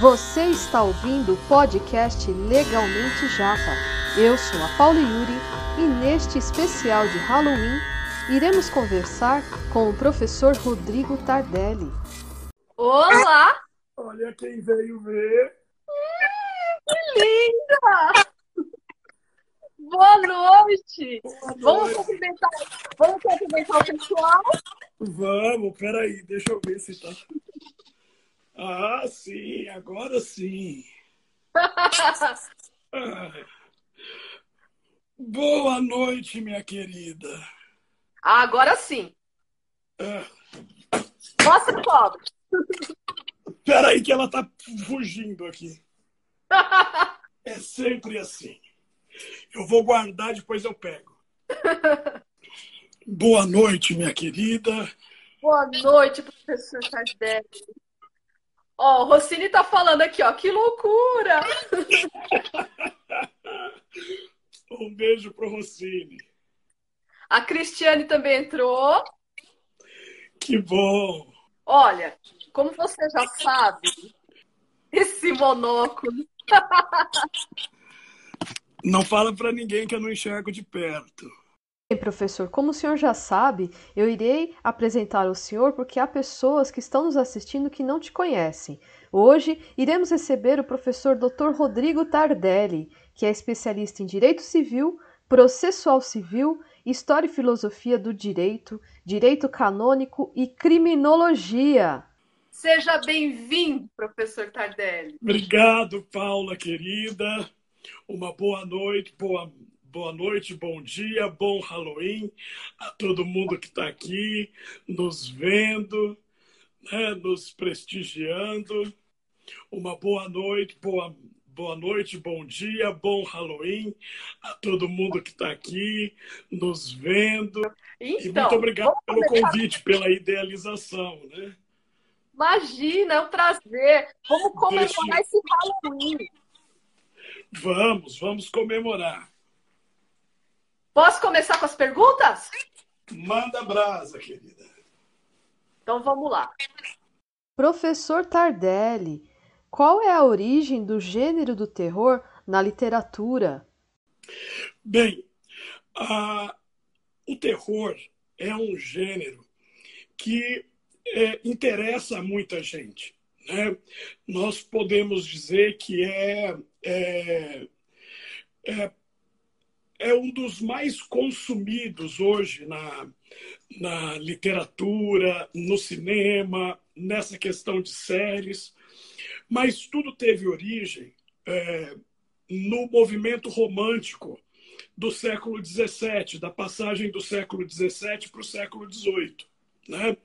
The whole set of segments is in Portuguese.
Você está ouvindo o podcast Legalmente Japa. Eu sou a Paula Yuri e neste especial de Halloween iremos conversar com o professor Rodrigo Tardelli. Olá! Olha quem veio ver. Que linda! Boa noite! Boa Vamos noite. cumprimentar, vamos cumprimentar o pessoal? Vamos, peraí, deixa eu ver se tá. Ah, sim, agora sim. Ah. Boa noite, minha querida. Agora sim. Ah, Mostra pobre. peraí que ela tá fugindo aqui. É sempre assim. Eu vou guardar, depois eu pego. Boa noite, minha querida. Boa noite, professor Tardelli. Ó, o Rossini tá falando aqui, ó. Que loucura! Um beijo pro Rossini. A Cristiane também entrou. Que bom. Olha, como você já sabe, esse monóculo. Não fala pra ninguém que eu não enxergo de perto. Bem, professor, como o senhor já sabe, eu irei apresentar o senhor porque há pessoas que estão nos assistindo que não te conhecem. Hoje iremos receber o professor Dr. Rodrigo Tardelli, que é especialista em Direito Civil, Processual Civil, História e Filosofia do Direito, Direito Canônico e Criminologia. Seja bem-vindo, professor Tardelli. Obrigado, Paula querida. Uma boa noite, boa, boa noite, bom dia, bom Halloween a todo mundo que está aqui nos vendo, né, nos prestigiando. Uma boa noite, boa, boa noite, bom dia, bom Halloween a todo mundo que está aqui nos vendo. E Então, muito obrigado vamos pelo convite, pela idealização, né? Imagina, é um prazer. Vamos comemorar Deixa- esse Halloween. Vamos, vamos comemorar. Posso começar com as perguntas? Manda brasa, querida. Então vamos lá. Professor Tardelli, qual é a origem do gênero do terror na literatura? Bem, a- o terror é um gênero que é, interessa a muita gente. Né? Nós podemos dizer que é, é, é, é um dos mais consumidos hoje na, na literatura, no cinema, nessa questão de séries. Mas tudo teve origem é, no movimento romântico do século XVII, da passagem do século XVII para o século XVIII. Né?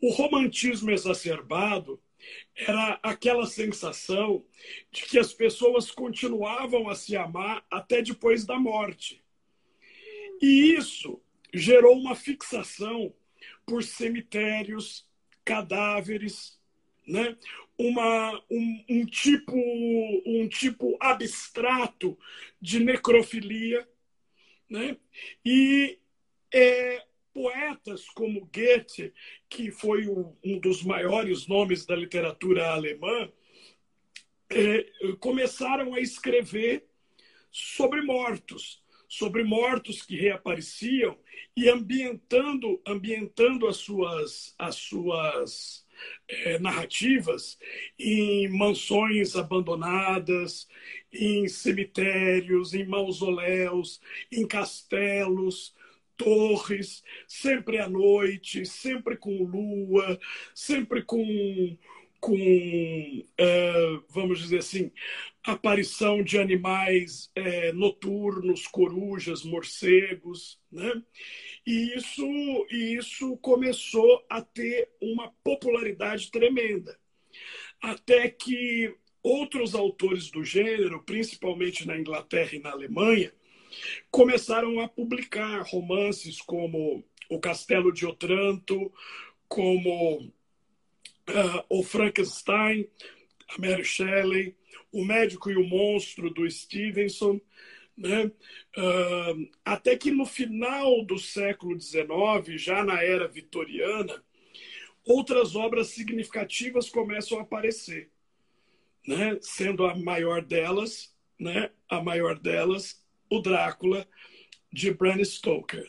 O romantismo exacerbado era aquela sensação de que as pessoas continuavam a se amar até depois da morte. E isso gerou uma fixação por cemitérios, cadáveres, né? uma, um, um tipo, um tipo abstrato de necrofilia. Né? E é, poetas como Goethe, que foi um, um dos maiores nomes da literatura alemã, é, começaram a escrever sobre mortos, sobre mortos que reapareciam e ambientando, ambientando as suas, as suas é, narrativas em mansões abandonadas, em cemitérios, em mausoléus, em castelos, torres, sempre à noite, sempre com lua, sempre com, com é, vamos dizer assim, aparição de animais é, noturnos, corujas, morcegos, né? E isso, e isso começou a ter uma popularidade tremenda. Até que outros autores do gênero, principalmente na Inglaterra e na Alemanha, começaram a publicar romances como O Castelo de Otranto, como uh, O Frankenstein, a Mary Shelley, O Médico e o Monstro, do Stevenson, né? Uh, até que no final do século XIX, já na era vitoriana, outras obras significativas começam a aparecer. né? sendo a maior delas, né? a maior delas, o Drácula de Bram Stoker.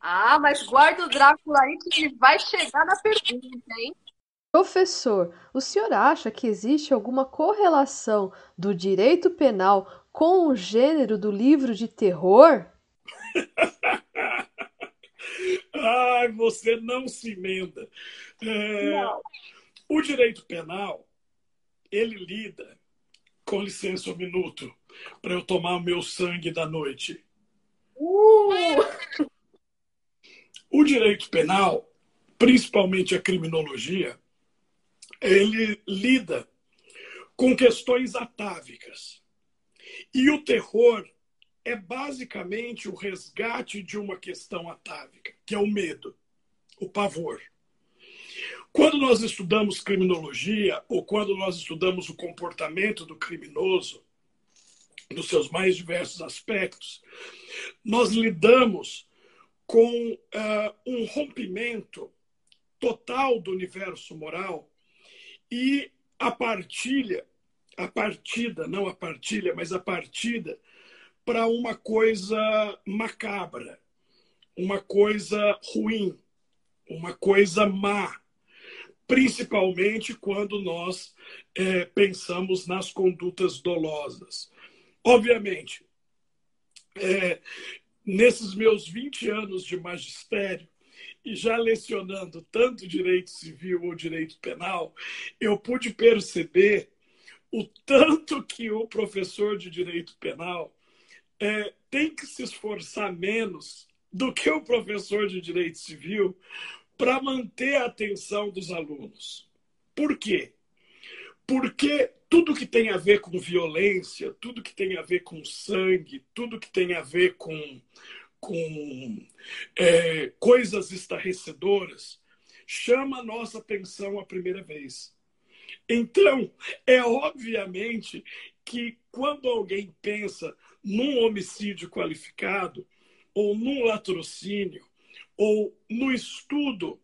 Ah, mas guarda o Drácula aí que vai chegar na pergunta, hein? Professor, o senhor acha que existe alguma correlação do direito penal com o gênero do livro de terror? Ai, você não se emenda. É, não. O direito penal, ele lida, com licença um minuto, para eu tomar o meu sangue da noite. Uh! O direito penal, principalmente a criminologia, ele lida com questões atávicas. E o terror é basicamente o resgate de uma questão atávica, que é o medo, o pavor. Quando nós estudamos criminologia ou quando nós estudamos o comportamento do criminoso, nos seus mais diversos aspectos, nós lidamos com uh, um rompimento total do universo moral e a partilha, a partida, não a partilha, mas a partida para uma coisa macabra, uma coisa ruim, uma coisa má, principalmente quando nós é, pensamos nas condutas dolosas. Obviamente, é, nesses meus 20 anos de magistério, e já lecionando tanto direito civil ou direito penal, eu pude perceber o tanto que o professor de direito penal é, tem que se esforçar menos do que o professor de direito civil para manter a atenção dos alunos. Por quê? Porque tudo que tem a ver com violência, tudo que tem a ver com sangue, tudo que tem a ver com, com é, coisas estarrecedoras, chama a nossa atenção a primeira vez. Então, é obviamente que quando alguém pensa num homicídio qualificado, ou num latrocínio, ou no estudo,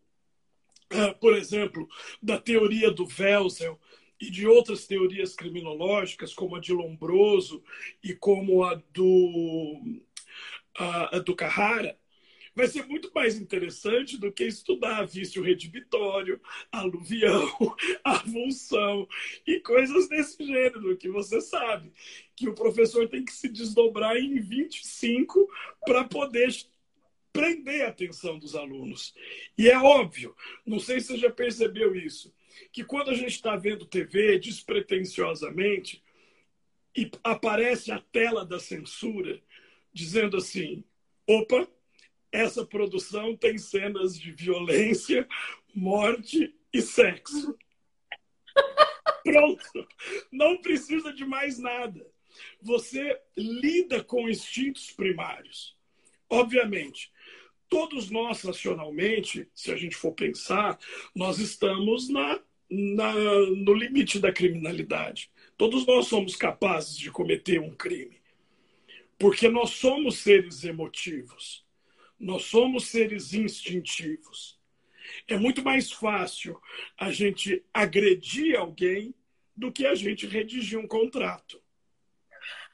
ah, por exemplo, da teoria do Welser e de outras teorias criminológicas, como a de Lombroso e como a do, a, a do Carrara, vai ser muito mais interessante do que estudar vício redibitório, aluvião, avulsão e coisas desse gênero, que você sabe que o professor tem que se desdobrar em 25 para poder prender a atenção dos alunos. E é óbvio, não sei se você já percebeu isso, que quando a gente está vendo TV despretensiosamente e aparece a tela da censura dizendo assim: opa, essa produção tem cenas de violência, morte e sexo. Pronto. Não precisa de mais nada. Você lida com instintos primários. Obviamente, todos nós, racionalmente, se a gente for pensar, nós estamos na, na, no limite da criminalidade. Todos nós somos capazes de cometer um crime. Porque nós somos seres emotivos. Nós somos seres instintivos. É muito mais fácil a gente agredir alguém do que a gente redigir um contrato.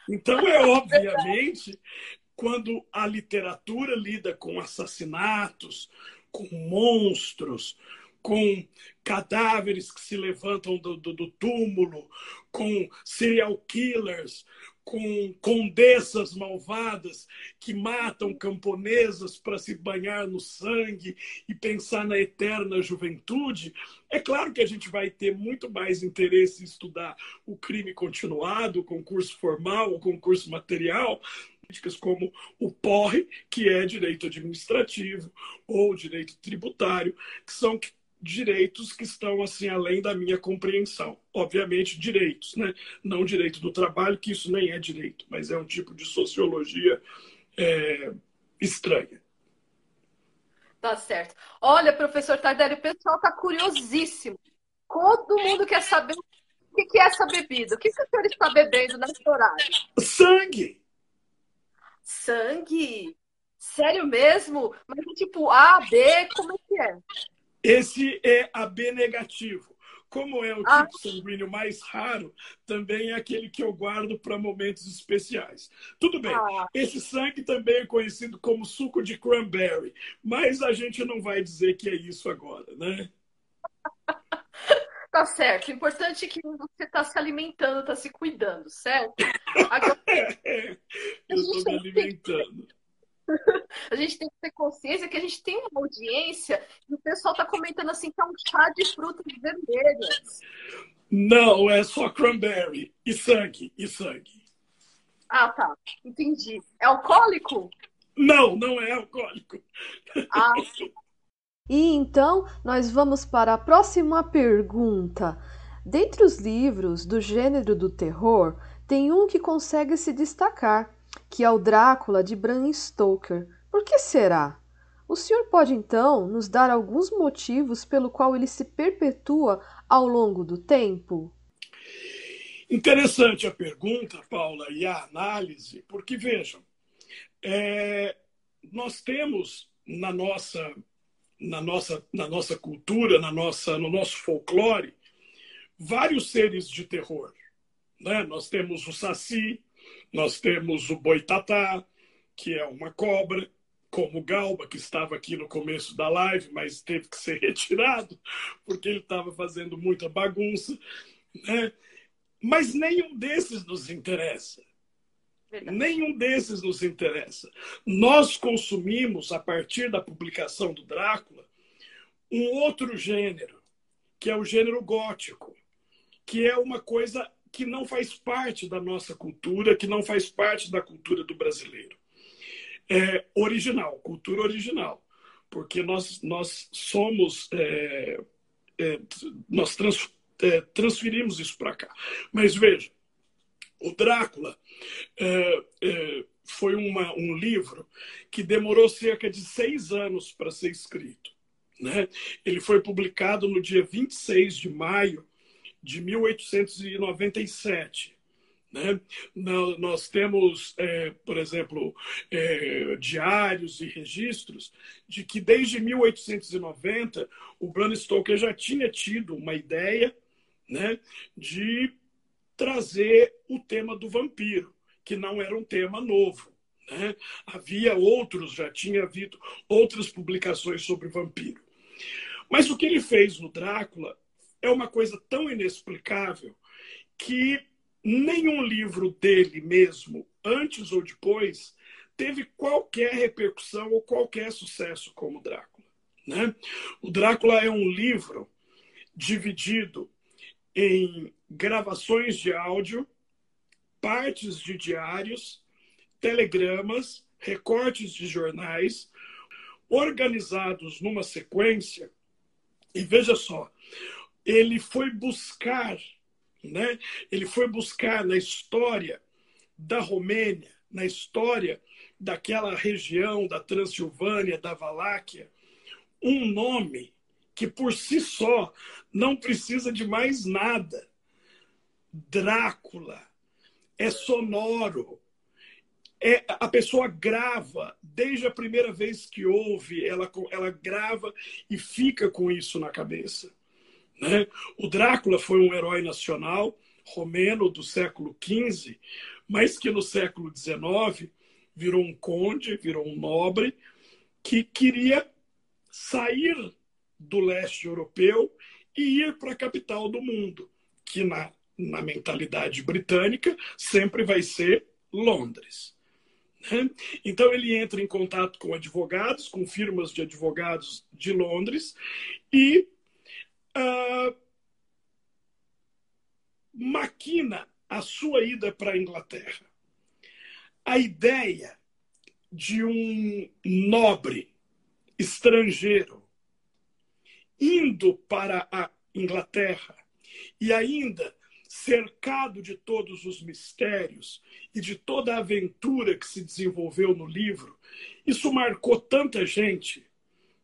Então, é obviamente, quando a literatura lida com assassinatos, com monstros, com cadáveres que se levantam do, do, do túmulo, com serial killers, com condessas malvadas que matam camponesas para se banhar no sangue e pensar na eterna juventude, é claro que a gente vai ter muito mais interesse em estudar o crime continuado, o concurso formal, o concurso material, como o POR, que é direito administrativo, ou direito tributário, que são direitos que estão assim além da minha compreensão. Obviamente, direitos, né? Não direito do trabalho, que isso nem é direito, mas é um tipo de sociologia é, estranha. Tá certo. Olha, professor Tardelli, o pessoal está curiosíssimo. Todo mundo quer saber o que é essa bebida. O que, o senhor está bebendo nesse horário? Sangue! Sangue? Sério mesmo? Mas tipo A, B, como é que é? Esse é AB negativo. como é o tipo ah. sanguíneo mais raro, também é aquele que eu guardo para momentos especiais. Tudo bem, ah. esse sangue também é conhecido como suco de cranberry, mas a gente não vai dizer que é isso agora, né? Tá certo. O importante é que você está se alimentando, está se cuidando, certo? Agora, eu estou me alimentando. A gente tem que ter consciência que a gente tem uma audiência e o pessoal está comentando assim que é um chá de frutas vermelhas. Não, é só cranberry e sangue, e sangue. Ah, tá. Entendi. É alcoólico? Não, não é alcoólico. Ah. E então nós vamos para a próxima pergunta. Dentre os livros do gênero do terror, tem um que consegue se destacar, que é o Drácula de Bram Stoker. Por que será? O senhor pode então nos dar alguns motivos pelo qual ele se perpetua ao longo do tempo? Interessante a pergunta, Paula, e a análise, porque vejam, é, nós temos na nossa, na nossa, na nossa cultura, na nossa, no nosso folclore, vários seres de terror. Né? Nós temos o Saci, nós temos o boitatá, que é uma cobra, como o Galba, que estava aqui no começo da live, mas teve que ser retirado, porque ele estava fazendo muita bagunça. Né? Mas nenhum desses nos interessa. Verdade. Nenhum desses nos interessa. Nós consumimos, a partir da publicação do Drácula, um outro gênero, que é o gênero gótico, que é uma coisa que não faz parte da nossa cultura, que não faz parte da cultura do brasileiro. É original, cultura original, porque nós, nós somos, é, é, nós trans, é, transferimos isso para cá. Mas veja, o Drácula é, é, foi uma, um livro que demorou cerca de seis anos para ser escrito. Né? Ele foi publicado no dia 26 de maio de 1897. Né? Nós temos, é, por exemplo, é, diários e registros de que desde 1890 o Bram Stoker já tinha tido uma ideia né, de trazer o tema do vampiro, que não era um tema novo. Né? Havia outros, já tinha havido outras publicações sobre vampiro. Mas o que ele fez no Drácula é uma coisa tão inexplicável que nenhum livro dele mesmo, antes ou depois, teve qualquer repercussão ou qualquer sucesso como Drácula. Né? O Drácula é um livro dividido em gravações de áudio, partes de diários, telegramas, recortes de jornais, organizados numa sequência. E veja só, ele foi buscar, né? Ele foi buscar na história da Romênia, na história daquela região da Transilvânia, da Valáquia, um nome que por si só não precisa de mais nada. Drácula é sonoro. É, a pessoa grava, desde a primeira vez que ouve, ela, ela grava e fica com isso na cabeça. Né? O Drácula foi um herói nacional romeno do século XV, mas que no século XIX virou um conde, virou um nobre, que queria sair do leste europeu e ir para a capital do mundo, que na, na mentalidade britânica sempre vai ser Londres. Né? Então ele entra em contato com advogados, com firmas de advogados de Londres e uh, maquina a sua ida para a Inglaterra. A ideia de um nobre estrangeiro indo para a Inglaterra e ainda cercado de todos os mistérios e de toda a aventura que se desenvolveu no livro, isso marcou tanta gente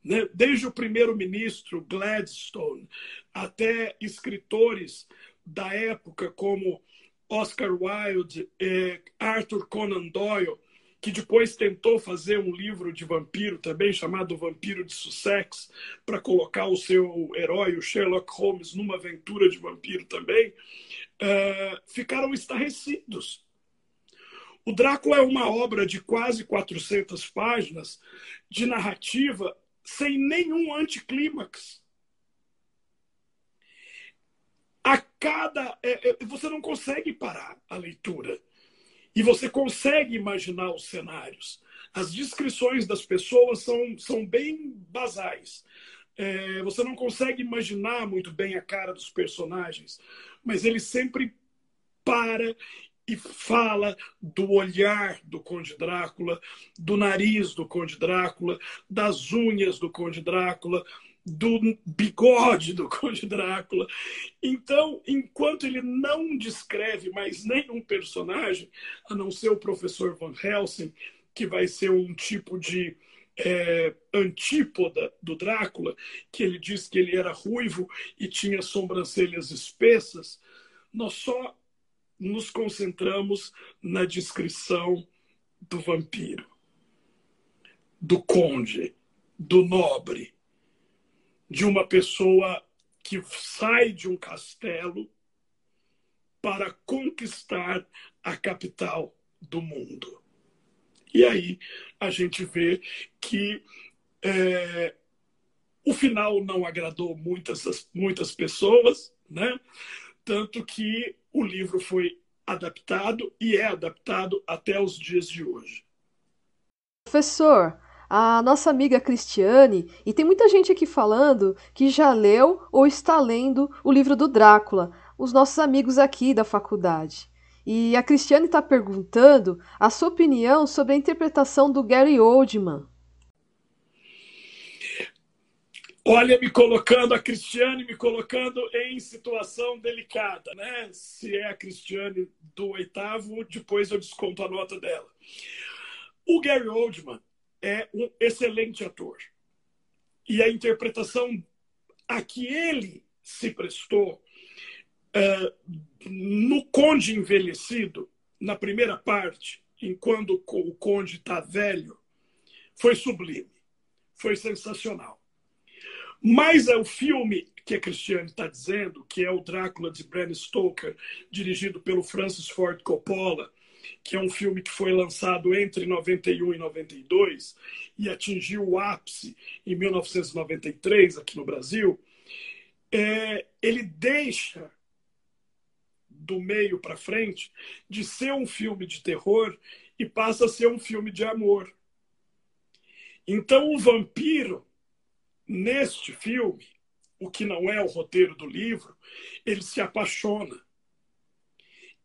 né? desde o primeiro-ministro Gladstone até escritores da época como Oscar Wilde, eh, Arthur Conan Doyle, que depois tentou fazer um livro de vampiro também, chamado Vampiro de Sussex, para colocar o seu herói, o Sherlock Holmes, numa aventura de vampiro também, uh, ficaram estarrecidos. O Drácula é uma obra de quase 400 páginas de narrativa sem nenhum anticlímax. A cada. É, é, você não consegue parar a leitura. E você consegue imaginar os cenários. As descrições das pessoas são, são bem basais. É, você não consegue imaginar muito bem a cara dos personagens, mas ele sempre para e fala do olhar do Conde Drácula, do nariz do Conde Drácula, das unhas do Conde Drácula, do bigode do Conde Drácula. Então, enquanto ele não descreve mais nenhum personagem, a não ser o professor Van Helsing, que vai ser um tipo de é, antípoda do Drácula, que ele diz que ele era ruivo e tinha sobrancelhas espessas, nós só nos concentramos na descrição do vampiro, do conde, do nobre, de uma pessoa que sai de um castelo para conquistar a capital do mundo. E aí a gente vê que é, o final não agradou muitas, muitas pessoas, né? tanto que o livro foi adaptado e é adaptado até os dias de hoje. Professor, a nossa amiga Cristiane, e tem muita gente aqui falando que já leu ou está lendo o livro do Drácula, os nossos amigos aqui da faculdade. E a Cristiane está perguntando a sua opinião sobre a interpretação do Gary Oldman. Olha, me colocando, a Cristiane me colocando em situação delicada, né? Se é a Cristiane do oitavo, depois eu desconto a nota dela. O Gary Oldman, é um excelente ator. E a interpretação a que ele se prestou uh, no Conde Envelhecido, na primeira parte, enquanto o Conde está velho, foi sublime, foi sensacional. Mas é o filme que a Cristiane está dizendo, que é o Drácula de Bram Stoker, dirigido pelo Francis Ford Coppola, que é um filme que foi lançado entre 91 e 92 e atingiu o ápice em 1993 aqui no Brasil, é, ele deixa do meio para frente de ser um filme de terror e passa a ser um filme de amor. Então o vampiro neste filme, o que não é o roteiro do livro, ele se apaixona.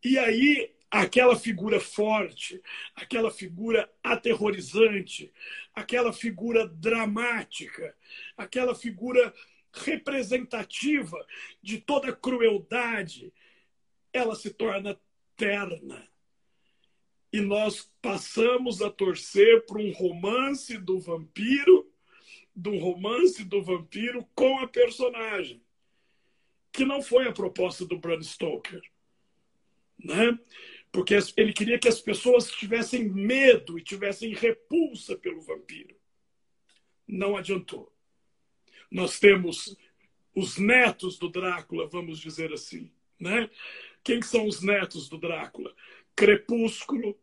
E aí aquela figura forte, aquela figura aterrorizante, aquela figura dramática, aquela figura representativa de toda a crueldade, ela se torna terna. E nós passamos a torcer para um romance do vampiro, um romance do vampiro com a personagem, que não foi a proposta do Bram Stoker. Né? porque ele queria que as pessoas tivessem medo e tivessem repulsa pelo vampiro. Não adiantou. Nós temos os netos do Drácula, vamos dizer assim, né? Quem são os netos do Drácula? Crepúsculo,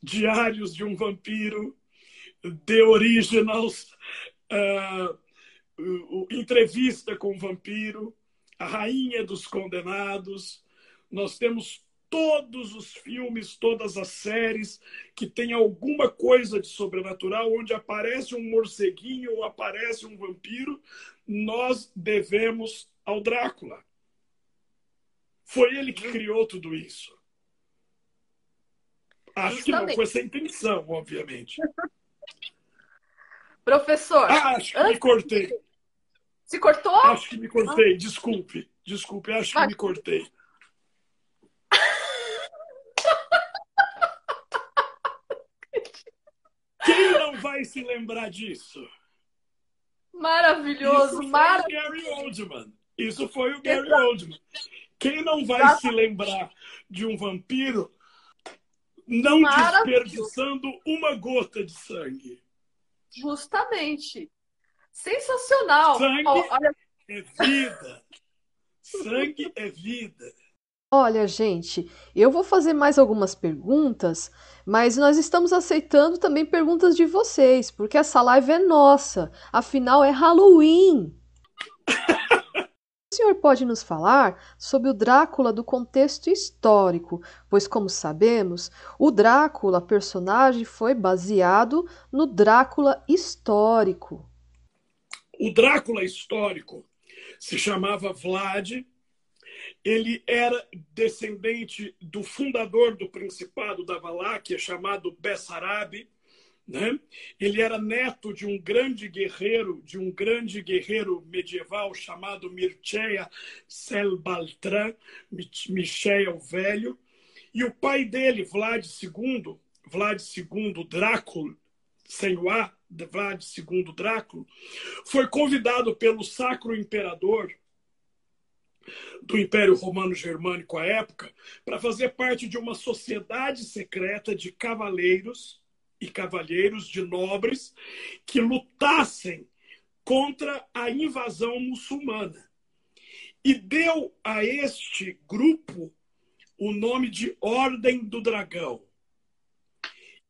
Diários de um Vampiro, The Originals, uh, Entrevista com o Vampiro, A Rainha dos Condenados. Nós temos todos os filmes, todas as séries que tem alguma coisa de sobrenatural, onde aparece um morceguinho ou aparece um vampiro, nós devemos ao Drácula. Foi ele que criou tudo isso. Acho Justamente. que não foi sem intenção, obviamente. Professor. Ah, acho que me cortei. Se cortou? Acho que me cortei. Desculpe. Desculpe, acho que me cortei. Quem não vai se lembrar disso? Maravilhoso, Isso maravilhoso. Foi o Gary Oldman. Isso foi o Gary Exato. Oldman. Quem não vai Exato. se lembrar de um vampiro não desperdiçando uma gota de sangue. Justamente. Sensacional. Sangue oh, olha... é vida. Sangue é vida. Olha, gente, eu vou fazer mais algumas perguntas, mas nós estamos aceitando também perguntas de vocês, porque essa live é nossa. Afinal, é Halloween. o senhor pode nos falar sobre o Drácula do contexto histórico, pois, como sabemos, o Drácula, personagem, foi baseado no Drácula histórico. O Drácula histórico se chamava Vlad ele era descendente do fundador do Principado da Valáquia, chamado Bessarabe. Né? Ele era neto de um grande guerreiro, de um grande guerreiro medieval chamado Mircea Selbaltran, Michel o Velho. E o pai dele, Vlad II, Vlad II Drácula, sem o A, Vlad II Drácula, foi convidado pelo Sacro Imperador do Império Romano Germânico à época para fazer parte de uma sociedade secreta de cavaleiros e cavalheiros de nobres que lutassem contra a invasão muçulmana. E deu a este grupo o nome de Ordem do Dragão.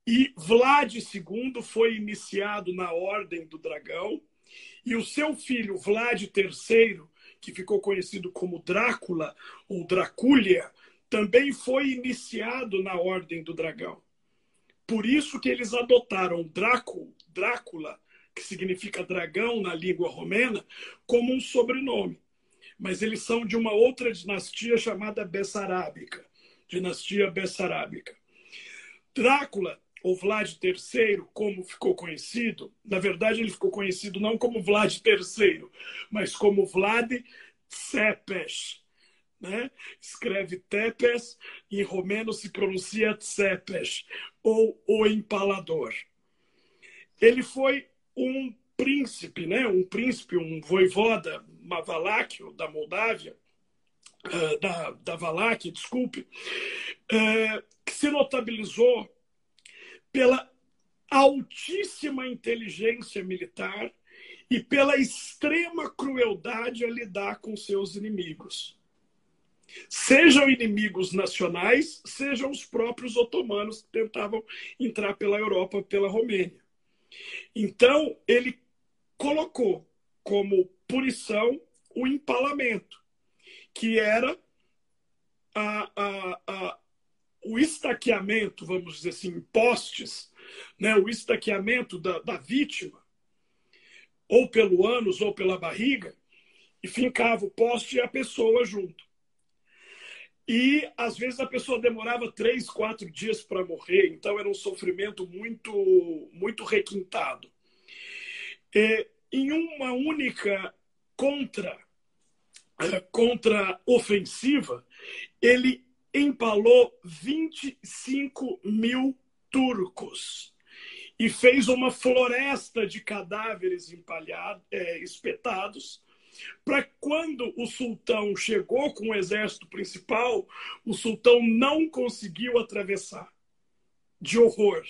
E Vlad II foi iniciado na Ordem do Dragão, e o seu filho Vlad III que ficou conhecido como Drácula ou Dracúlia, também foi iniciado na Ordem do Dragão. Por isso que eles adotaram Draco, Drácula, que significa dragão na língua romena, como um sobrenome. Mas eles são de uma outra dinastia chamada Bessarábica, dinastia Bessarábica. Drácula ou Vlad III, como ficou conhecido, na verdade ele ficou conhecido não como Vlad III, mas como Vlad Tsepes. Né? Escreve Tepes, em romeno se pronuncia Tsepes, ou o empalador. Ele foi um príncipe, né? um príncipe, um voivoda Mavaláquio da Moldávia, uh, da, da Valáquia, desculpe, uh, que se notabilizou pela altíssima inteligência militar e pela extrema crueldade a lidar com seus inimigos. Sejam inimigos nacionais, sejam os próprios otomanos que tentavam entrar pela Europa, pela Romênia. Então, ele colocou como punição o empalamento, que era a, a, a, o estaqueamento, vamos dizer assim, postes, né, o estaqueamento da, da vítima, ou pelo ânus ou pela barriga, e fincava o poste e a pessoa junto. E às vezes a pessoa demorava três, quatro dias para morrer, então era um sofrimento muito, muito requintado. Em uma única contra, eh, contra ofensiva, ele empalou 25 mil turcos e fez uma floresta de cadáveres empalhados, é, espetados, para quando o sultão chegou com o exército principal, o sultão não conseguiu atravessar. De horror.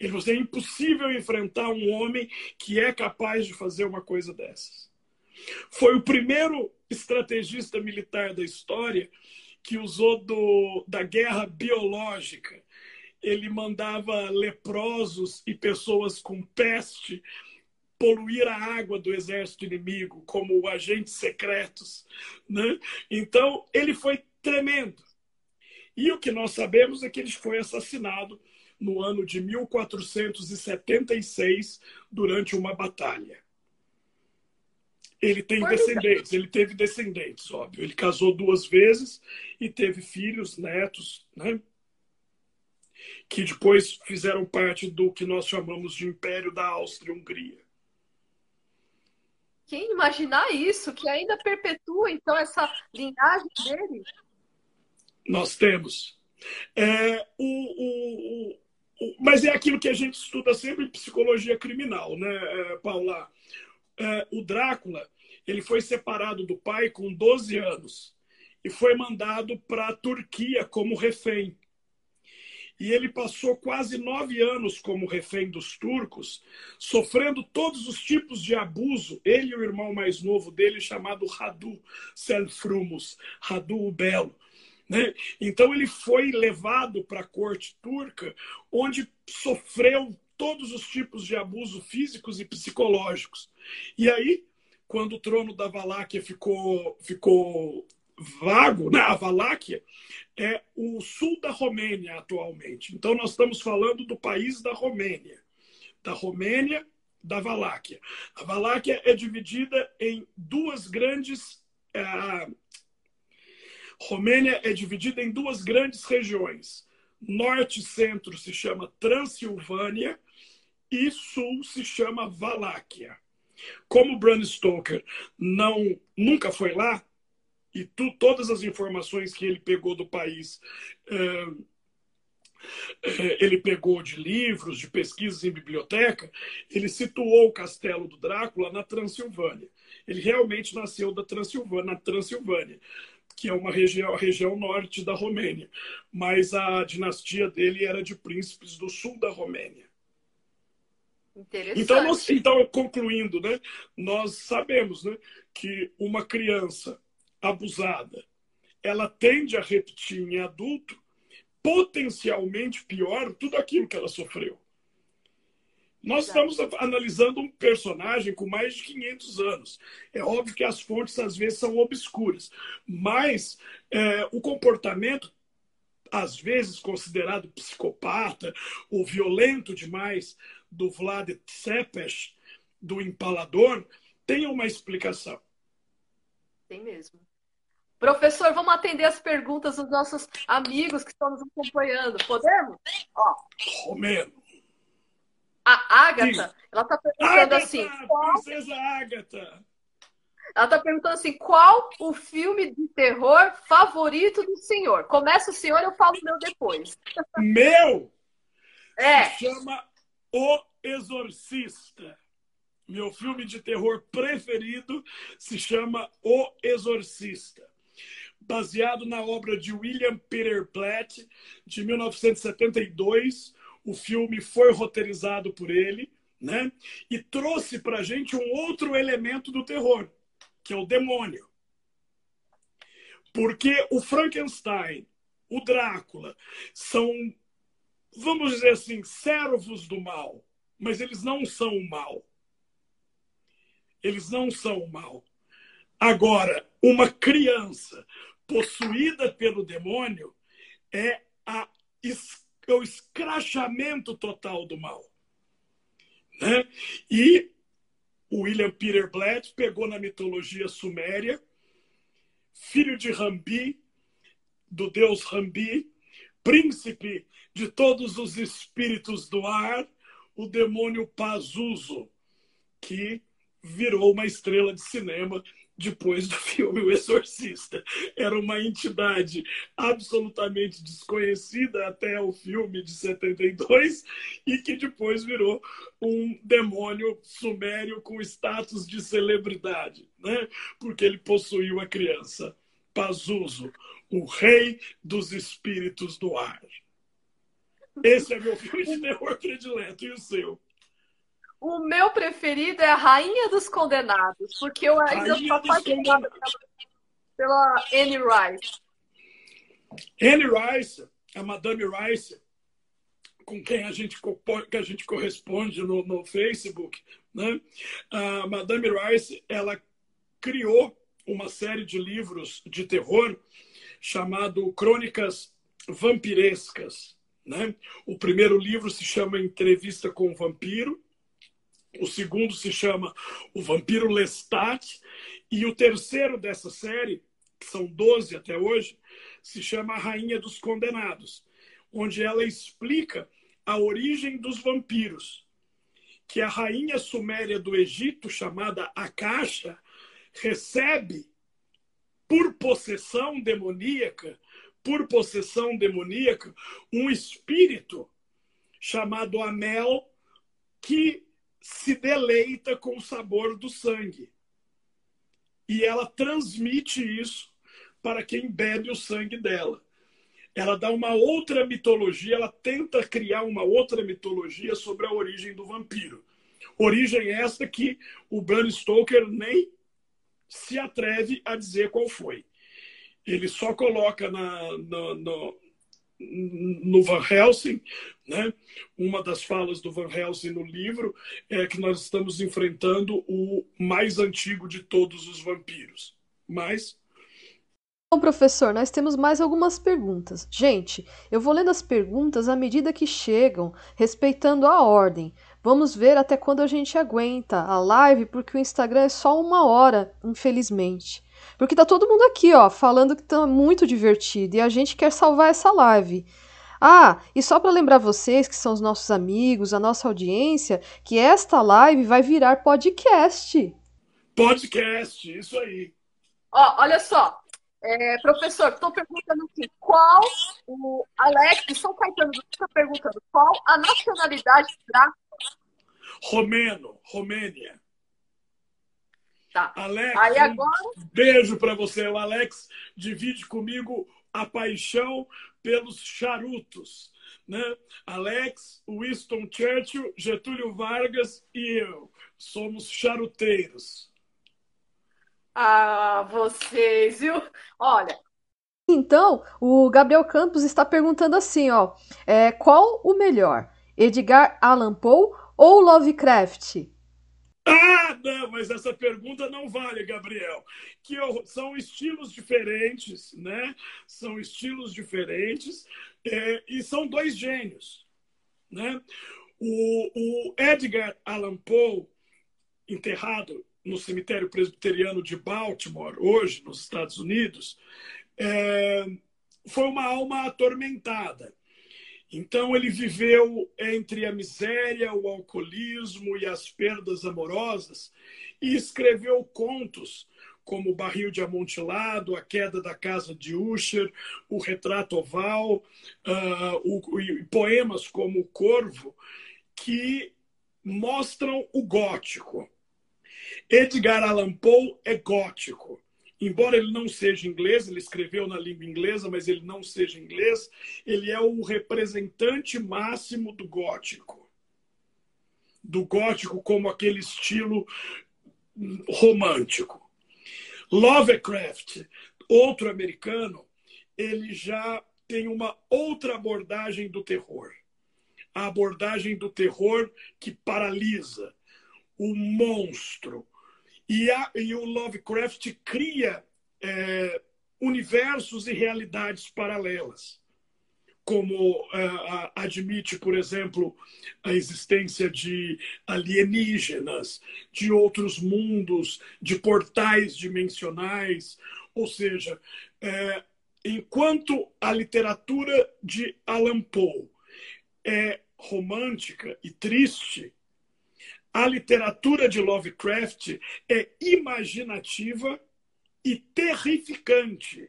Ele falou assim, é impossível enfrentar um homem que é capaz de fazer uma coisa dessas. Foi o primeiro estrategista militar da história que usou do, da guerra biológica. Ele mandava leprosos e pessoas com peste poluir a água do exército inimigo como agentes secretos. Né? Então, ele foi tremendo. E o que nós sabemos é que ele foi assassinado no ano de 1476 durante uma batalha. Ele tem descendentes, ele teve descendentes, óbvio. Ele casou duas vezes e teve filhos, netos, né? Que depois fizeram parte do que nós chamamos de Império da Áustria-Hungria. Quem imaginar isso, que ainda perpetua então essa linhagem dele? Nós temos. É, o, o, o, mas é aquilo que a gente estuda sempre em psicologia criminal, né, é, Paula? É, o Drácula ele foi separado do pai com 12 anos e foi mandado para a Turquia como refém. E ele passou quase nove anos como refém dos turcos, sofrendo todos os tipos de abuso. Ele e o irmão mais novo dele, chamado Radu Selfrumus, Radu o Belo. Né? Então ele foi levado para a corte turca, onde sofreu todos os tipos de abuso físicos e psicológicos. E aí, quando o trono da Valáquia ficou, ficou vago, né? a Valáquia é o sul da Romênia atualmente. Então, nós estamos falando do país da Romênia, da Romênia, da Valáquia. A Valáquia é dividida em duas grandes. A Romênia é dividida em duas grandes regiões. Norte e centro se chama Transilvânia e sul se chama Valáquia. Como Bram Stoker não nunca foi lá, e tu, todas as informações que ele pegou do país, é, é, ele pegou de livros, de pesquisas em biblioteca, ele situou o castelo do Drácula na Transilvânia. Ele realmente nasceu da Transilvânia, na Transilvânia, que é uma região, a região norte da Romênia. Mas a dinastia dele era de príncipes do sul da Romênia. Então, nós, então, concluindo, né, nós sabemos né, que uma criança abusada, ela tende a repetir em adulto potencialmente pior tudo aquilo que ela sofreu. Nós estamos analisando um personagem com mais de 500 anos. É óbvio que as fontes às vezes são obscuras, mas é, o comportamento, às vezes considerado psicopata ou violento demais, do Vlad Tsepes, do empalador, tem uma explicação. Tem mesmo. Professor, vamos atender as perguntas dos nossos amigos que estão nos acompanhando. Podemos? Ó. Romero. A Agatha, ela está perguntando Agatha, assim. Qual... Princesa Agatha. Ela está perguntando assim: qual o filme de terror favorito do senhor? Começa o senhor, eu falo o meu depois. Meu? É. Se chama O Exorcista. Meu filme de terror preferido se chama O Exorcista baseado na obra de William Peter Blatt, de 1972. O filme foi roteirizado por ele, né? E trouxe para a gente um outro elemento do terror, que é o demônio. Porque o Frankenstein, o Drácula, são, vamos dizer assim, servos do mal, mas eles não são o mal. Eles não são o mal. Agora, uma criança possuída pelo demônio é a, o escrachamento total do mal. Né? E o William Peter Blatt pegou na mitologia suméria, filho de Rambi, do deus Rambi, príncipe de todos os espíritos do ar, o demônio Pazuzu, que virou uma estrela de cinema depois do filme O Exorcista. Era uma entidade absolutamente desconhecida até o filme de 72 e que depois virou um demônio sumério com status de celebridade, né? porque ele possuiu a criança. Pazuzu, o rei dos espíritos do ar. Esse é meu filme de terror predileto. E o seu? O meu preferido é a Rainha dos Condenados, porque eu ainda sou apaixonada pela Anne Rice. Anne Rice, a Madame Rice, com quem a gente, que a gente corresponde no, no Facebook, né? a Madame Rice, ela criou uma série de livros de terror chamado Crônicas Vampirescas. Né? O primeiro livro se chama Entrevista com o Vampiro, o segundo se chama O Vampiro Lestat. E o terceiro dessa série, que são 12 até hoje, se chama A Rainha dos Condenados, onde ela explica a origem dos vampiros. Que a rainha suméria do Egito, chamada Akasha, recebe por possessão demoníaca, por possessão demoníaca, um espírito chamado Amel, que se deleita com o sabor do sangue. E ela transmite isso para quem bebe o sangue dela. ela dá uma outra mitologia, ela tenta criar uma outra mitologia sobre a origem do vampiro. Origem esta que o Bram Stoker nem se atreve a dizer qual foi. Ele só coloca na, no, no Van Helsing, né? uma das falas do Van Helsing no livro é que nós estamos enfrentando o mais antigo de todos os vampiros. Mas Bom, professor, nós temos mais algumas perguntas. Gente, eu vou lendo as perguntas à medida que chegam, respeitando a ordem. Vamos ver até quando a gente aguenta a live, porque o Instagram é só uma hora, infelizmente. Porque tá todo mundo aqui, ó, falando que tá muito divertido e a gente quer salvar essa live. Ah, e só para lembrar vocês que são os nossos amigos, a nossa audiência, que esta live vai virar podcast. Podcast, isso aí. Ó, olha só, é, professor, estou perguntando aqui, qual o Alex de São Caetano está perguntando qual a nacionalidade de Drácula? Romeno, Romênia. Tá. Alex, Aí agora... um beijo para você. O Alex divide comigo a paixão pelos charutos. Né? Alex, Winston Churchill, Getúlio Vargas e eu somos charuteiros. Ah, vocês, viu? Olha. Então, o Gabriel Campos está perguntando assim, ó, é, qual o melhor, Edgar Allan Poe ou Lovecraft? Ah, não, mas essa pergunta não vale, Gabriel. Que são estilos diferentes, né? São estilos diferentes é, e são dois gênios, né? O, o Edgar Allan Poe, enterrado no cemitério presbiteriano de Baltimore, hoje, nos Estados Unidos, é, foi uma alma atormentada. Então, ele viveu entre a miséria, o alcoolismo e as perdas amorosas e escreveu contos como O Barril de Amontilado, A Queda da Casa de Usher, O Retrato Oval, uh, o, e poemas como O Corvo, que mostram o gótico. Edgar Allan Poe é gótico. Embora ele não seja inglês, ele escreveu na língua inglesa, mas ele não seja inglês, ele é o representante máximo do gótico. Do gótico como aquele estilo romântico. Lovecraft, outro americano, ele já tem uma outra abordagem do terror. A abordagem do terror que paralisa, o monstro, e, a, e o Lovecraft cria é, universos e realidades paralelas, como é, admite, por exemplo, a existência de alienígenas, de outros mundos, de portais dimensionais. Ou seja, é, enquanto a literatura de Allan Poe é romântica e triste, a literatura de Lovecraft é imaginativa e terrificante.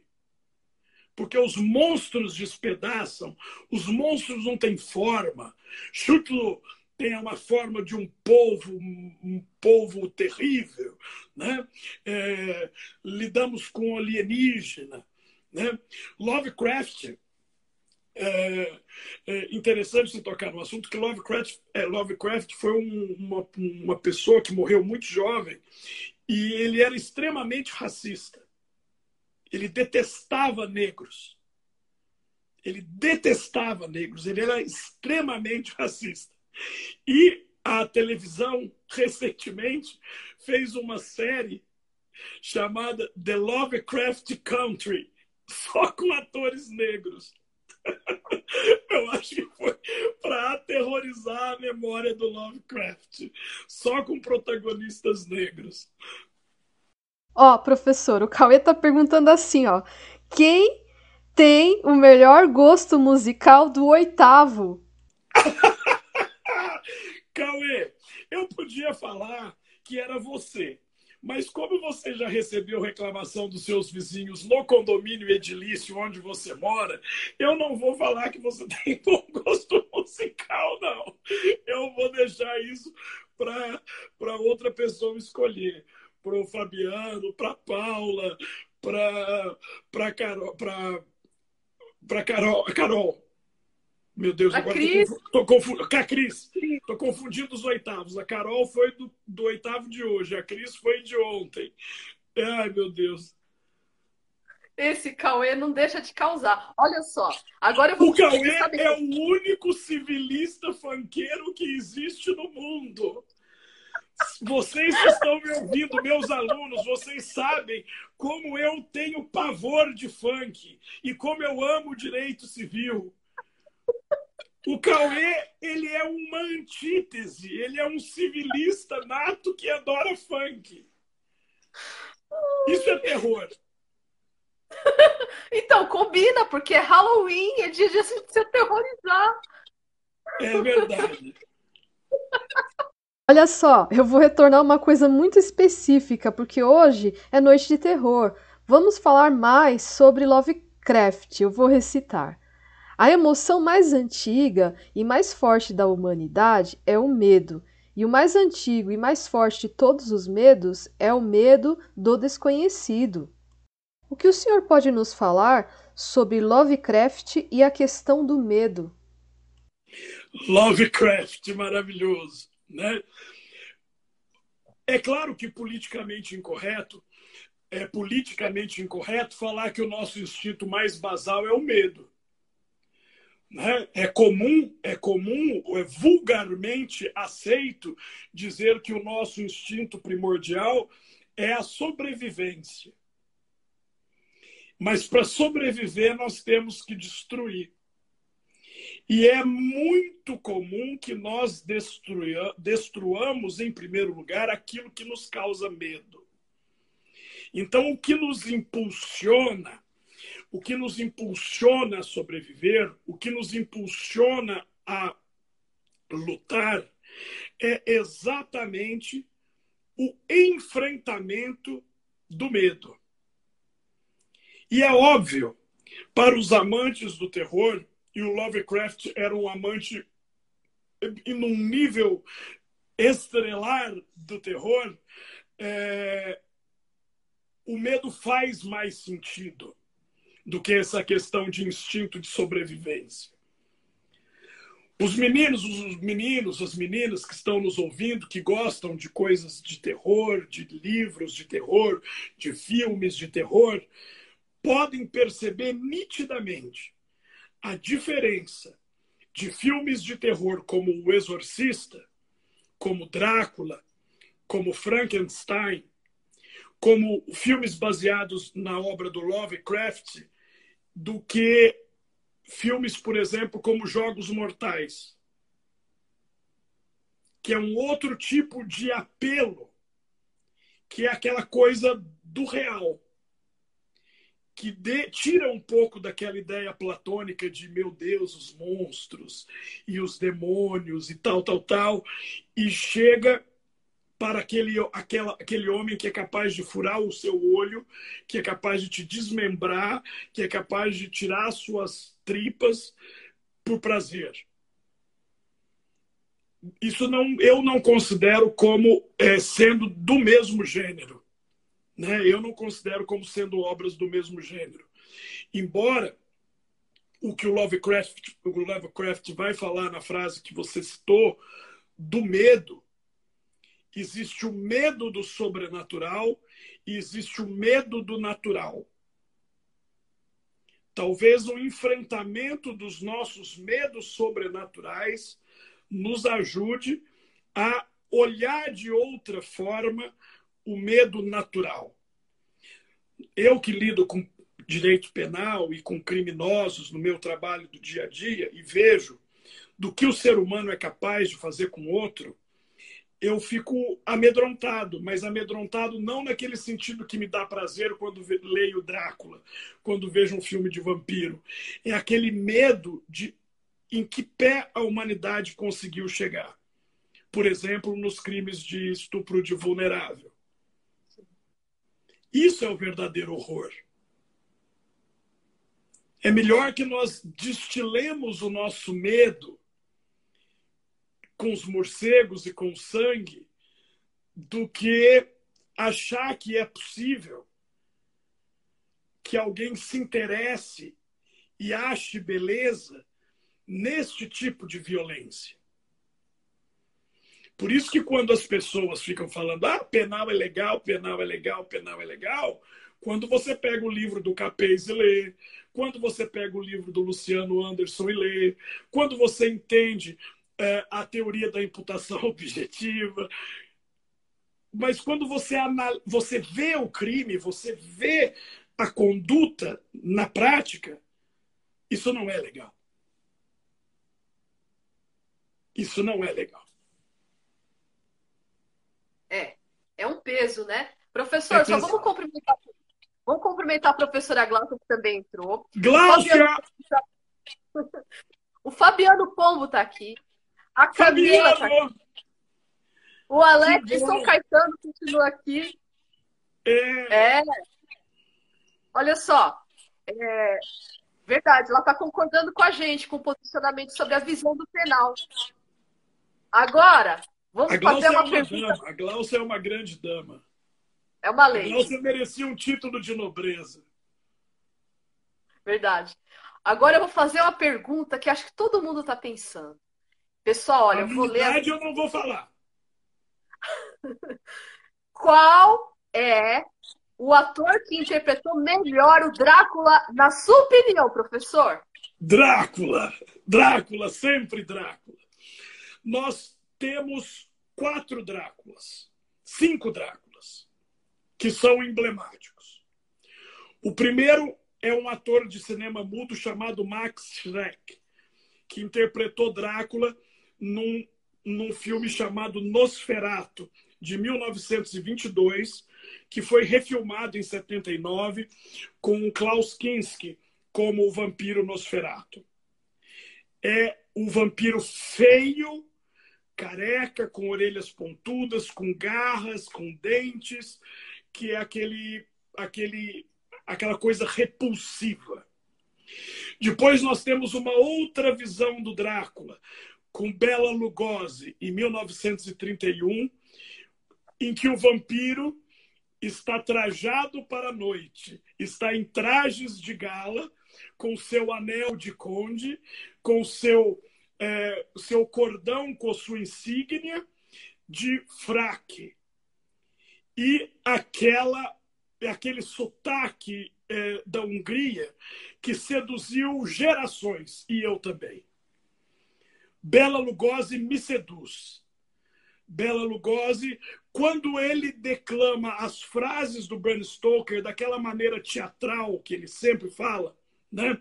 Porque os monstros despedaçam, os monstros não têm forma. Chutlo tem uma forma de um povo, um povo terrível. Né? É, lidamos com alienígena. Né? Lovecraft é, é, interessante se tocar no assunto que Lovecraft, é, Lovecraft foi um, uma, uma pessoa que morreu muito jovem e ele era extremamente racista. Ele detestava negros. Ele detestava negros. Ele era extremamente racista. E a televisão, recentemente, fez uma série chamada The Lovecraft Country, só com atores negros. Eu acho que foi para aterrorizar a memória do Lovecraft, só com protagonistas negros. Ó, oh, professor, o Cauê tá perguntando assim, ó. Quem tem o melhor gosto musical do oitavo? Cauê, eu podia falar que era você. Mas como você já recebeu reclamação dos seus vizinhos no condomínio edilício onde você mora, eu não vou falar que você tem bom gosto musical, não. Eu vou deixar isso para outra pessoa escolher. Para o Fabiano, para Paula, para Carol, para Carol. Carol. Meu Deus, a agora Cris. tô confundindo. Com a Cris. Tô confundindo os oitavos. A Carol foi do, do oitavo de hoje, a Cris foi de ontem. Ai, meu Deus. Esse Cauê não deixa de causar. Olha só, agora eu vou O Cauê é o único civilista fanqueiro que existe no mundo. Vocês que estão me ouvindo, meus alunos, vocês sabem como eu tenho pavor de funk e como eu amo o direito civil. O Cauê, ele é uma antítese, ele é um civilista nato que adora funk. Isso é terror. Então, combina, porque é Halloween, é dia de se aterrorizar. É verdade. Olha só, eu vou retornar uma coisa muito específica, porque hoje é noite de terror. Vamos falar mais sobre Lovecraft. Eu vou recitar. A emoção mais antiga e mais forte da humanidade é o medo. E o mais antigo e mais forte de todos os medos é o medo do desconhecido. O que o senhor pode nos falar sobre Lovecraft e a questão do medo? Lovecraft, maravilhoso, né? É claro que politicamente incorreto é politicamente incorreto falar que o nosso instinto mais basal é o medo. Né? É comum, é comum, é vulgarmente aceito dizer que o nosso instinto primordial é a sobrevivência. Mas para sobreviver, nós temos que destruir. E é muito comum que nós destruamos, em primeiro lugar, aquilo que nos causa medo. Então, o que nos impulsiona, o que nos impulsiona a sobreviver, o que nos impulsiona a lutar, é exatamente o enfrentamento do medo. E é óbvio, para os amantes do terror, e o Lovecraft era um amante em um nível estrelar do terror, é, o medo faz mais sentido do que essa questão de instinto de sobrevivência. Os meninos, os meninos, as meninas que estão nos ouvindo, que gostam de coisas de terror, de livros de terror, de filmes de terror, podem perceber nitidamente a diferença de filmes de terror como O Exorcista, como Drácula, como Frankenstein, como filmes baseados na obra do Lovecraft, do que filmes, por exemplo, como Jogos Mortais, que é um outro tipo de apelo, que é aquela coisa do real que tira um pouco daquela ideia platônica de meu Deus, os monstros e os demônios e tal, tal, tal, e chega para aquele, aquela, aquele homem que é capaz de furar o seu olho, que é capaz de te desmembrar, que é capaz de tirar suas tripas por prazer. Isso não, eu não considero como é, sendo do mesmo gênero né, eu não considero como sendo obras do mesmo gênero. Embora o que o Lovecraft, o Lovecraft vai falar na frase que você citou, do medo, existe o medo do sobrenatural e existe o medo do natural. Talvez o enfrentamento dos nossos medos sobrenaturais nos ajude a olhar de outra forma o medo natural. Eu que lido com direito penal e com criminosos no meu trabalho do dia a dia e vejo do que o ser humano é capaz de fazer com outro, eu fico amedrontado, mas amedrontado não naquele sentido que me dá prazer quando leio Drácula, quando vejo um filme de vampiro. É aquele medo de em que pé a humanidade conseguiu chegar. Por exemplo, nos crimes de estupro de vulnerável. Isso é o verdadeiro horror. É melhor que nós destilemos o nosso medo com os morcegos e com o sangue do que achar que é possível que alguém se interesse e ache beleza neste tipo de violência. Por isso que quando as pessoas ficam falando, ah, penal é legal, penal é legal, penal é legal, quando você pega o livro do Capês e lê, quando você pega o livro do Luciano Anderson e lê, quando você entende é, a teoria da imputação objetiva, mas quando você, anal... você vê o crime, você vê a conduta na prática, isso não é legal. Isso não é legal. É, é um peso, né? Professor, é só vamos cumprimentar, vamos cumprimentar a professora Glaucia, que também entrou. Glaucia! O Fabiano Pombo está aqui. A Camila aqui. O Alex de São Caetano continua aqui. É. é. Olha só. É... Verdade, ela está concordando com a gente com o posicionamento sobre a visão do penal. Agora, vamos fazer uma, é uma pergunta. Dama. A Glaucia é uma grande dama. É uma lei. A Glaucia merecia um título de nobreza. Verdade. Agora eu vou fazer uma pergunta que acho que todo mundo está pensando. Pessoal, olha, eu vou ler. eu não vou falar. Qual é o ator que interpretou melhor o Drácula, na sua opinião, professor? Drácula! Drácula, sempre Drácula. Nós temos quatro Dráculas, cinco Dráculas, que são emblemáticos. O primeiro é um ator de cinema mudo chamado Max Schreck, que interpretou Drácula num, num filme chamado Nosferato, de 1922, que foi refilmado em 79 com Klaus Kinski como o vampiro Nosferato. É um vampiro feio, careca, com orelhas pontudas, com garras, com dentes, que é aquele, aquele, aquela coisa repulsiva. Depois nós temos uma outra visão do Drácula, com Bela Lugosi, em 1931, em que o vampiro está trajado para a noite, está em trajes de gala, com seu anel de conde, com seu, é, seu cordão com sua insígnia de fraque. E aquela, aquele sotaque é, da Hungria que seduziu gerações, e eu também. Bela Lugosi me seduz. Bela Lugosi, quando ele declama as frases do Bram Stoker daquela maneira teatral que ele sempre fala, né?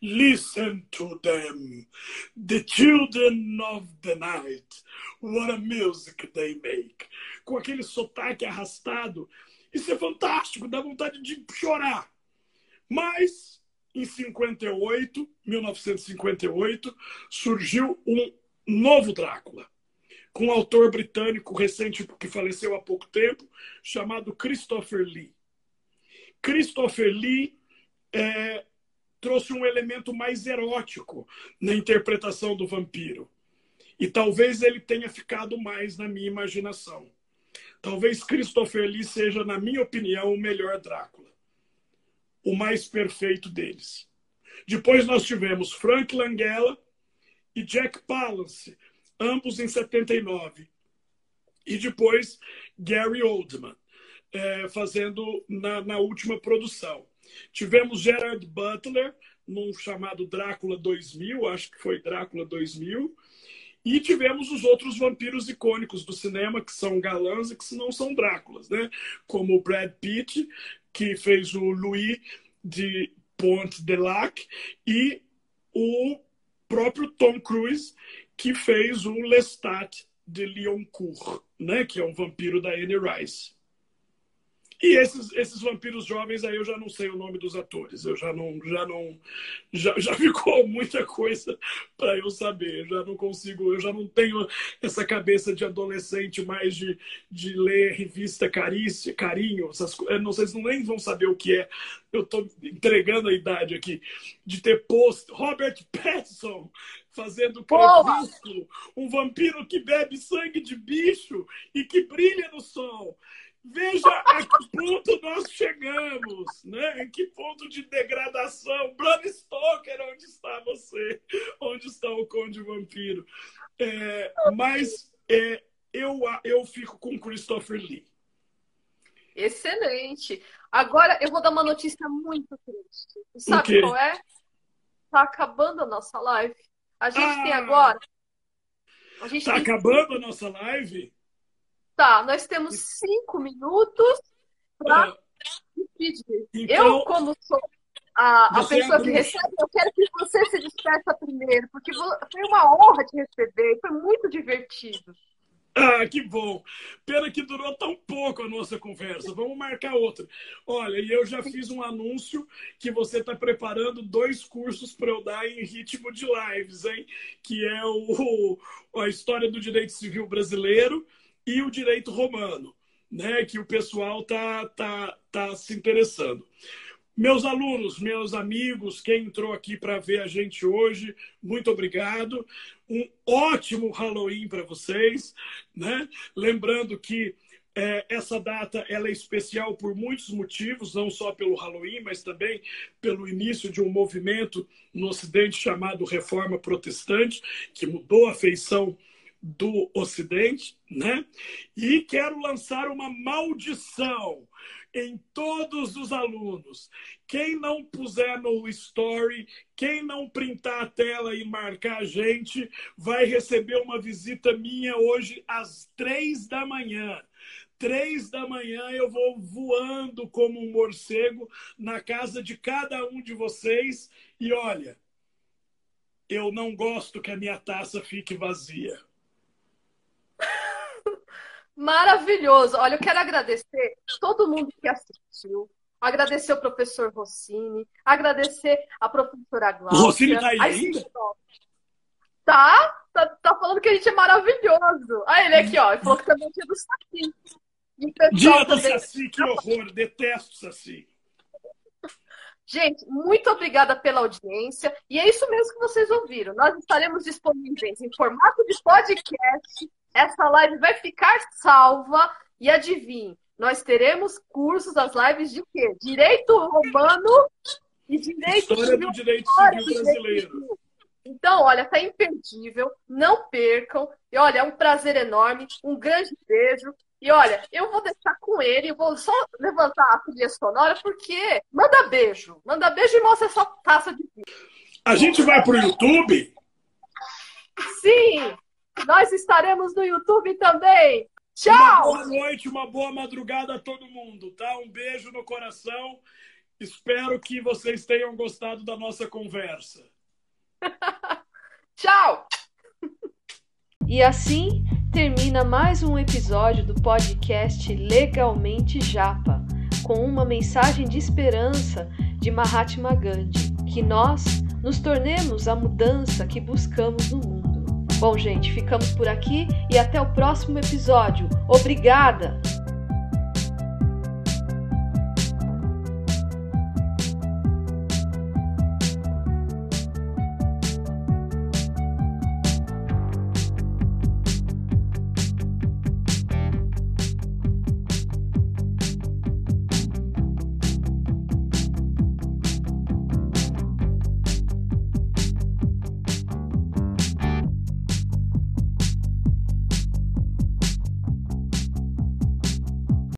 Listen to them, the children of the night. What a music they make. Com aquele sotaque arrastado. Isso é fantástico, dá vontade de chorar. Mas, em 58, 1958, surgiu um novo Drácula com um autor britânico recente que faleceu há pouco tempo, chamado Christopher Lee. Christopher Lee é, trouxe um elemento mais erótico na interpretação do vampiro. E talvez ele tenha ficado mais na minha imaginação. Talvez Christopher Lee seja, na minha opinião, o melhor Drácula. O mais perfeito deles. Depois nós tivemos Frank Langella e Jack Palance, ambos em 79. E depois Gary Oldman, é, fazendo na, na última produção. Tivemos Gerard Butler, num chamado Drácula 2000, acho que foi Drácula 2000. E tivemos os outros vampiros icônicos do cinema, que são galãs e que não são Dráculas, né? Como Brad Pitt, que fez o Louis de Pont de Lac, e o próprio Tom Cruise, que fez o Lestat de Lyoncourt, né, que é um vampiro da Anne Rice. E esses, esses vampiros jovens aí eu já não sei o nome dos atores. Eu já não. Já não. Já, já ficou muita coisa para eu saber. Eu já não consigo. Eu já não tenho essa cabeça de adolescente mais de, de ler revista carícia, carinho. Essas, não sei se nem vão saber o que é. Eu estou entregando a idade aqui. De ter posto Robert Pattinson fazendo crepúsculo, um vampiro que bebe sangue de bicho e que brilha no sol Veja a que ponto nós chegamos, né? Em que ponto de degradação. Bram Stoker, onde está você? Onde está o Conde Vampiro? É, mas é, eu, eu fico com Christopher Lee. Excelente. Agora eu vou dar uma notícia muito triste. Sabe qual é? Tá acabando a nossa live. A gente ah, tem agora. A gente tá tem... acabando a nossa live? Tá, nós temos cinco minutos para ah, despedir. Então, eu, como sou a, a pessoa que recebe, eu quero que você se despeça primeiro, porque foi uma honra te receber, foi muito divertido. Ah, que bom. Pena que durou tão pouco a nossa conversa. Vamos marcar outra. Olha, e eu já fiz um anúncio que você está preparando dois cursos para eu dar em ritmo de lives, hein? Que é o, a história do direito civil brasileiro e o direito romano, né? Que o pessoal tá, tá, tá se interessando. Meus alunos, meus amigos, quem entrou aqui para ver a gente hoje, muito obrigado. Um ótimo Halloween para vocês, né? Lembrando que é, essa data ela é especial por muitos motivos, não só pelo Halloween, mas também pelo início de um movimento no Ocidente chamado Reforma Protestante, que mudou a feição do Ocidente, né? E quero lançar uma maldição em todos os alunos. Quem não puser no story, quem não printar a tela e marcar a gente, vai receber uma visita minha hoje às três da manhã. Três da manhã eu vou voando como um morcego na casa de cada um de vocês. E olha, eu não gosto que a minha taça fique vazia. Maravilhoso. Olha, eu quero agradecer todo mundo que assistiu. Agradecer o professor Rossini, agradecer a professora Glaucia. O Rossini tá aí ainda? Tá, tá, tá falando que a gente é maravilhoso. Ah, ele aqui, ó. Ele falou que também tinha do Saci. Dia do Saci, que horror. Detesto Saci. Gente, muito obrigada pela audiência. E é isso mesmo que vocês ouviram. Nós estaremos disponíveis em formato de podcast essa live vai ficar salva e adivinhe, nós teremos cursos das lives de quê? Direito romano e direito História do direito civil brasileiro. Então, olha, tá imperdível, não percam. E olha, é um prazer enorme, um grande beijo. E olha, eu vou deixar com ele, vou só levantar a trilha sonora, porque manda beijo, manda beijo e mostra essa taça de vinho. A gente vai pro YouTube? Sim, nós estaremos no YouTube também. Tchau! Uma boa noite, uma boa madrugada a todo mundo, tá? Um beijo no coração. Espero que vocês tenham gostado da nossa conversa. Tchau! E assim termina mais um episódio do podcast Legalmente Japa, com uma mensagem de esperança de Mahatma Gandhi, que nós nos tornemos a mudança que buscamos no mundo. Bom, gente, ficamos por aqui e até o próximo episódio. Obrigada!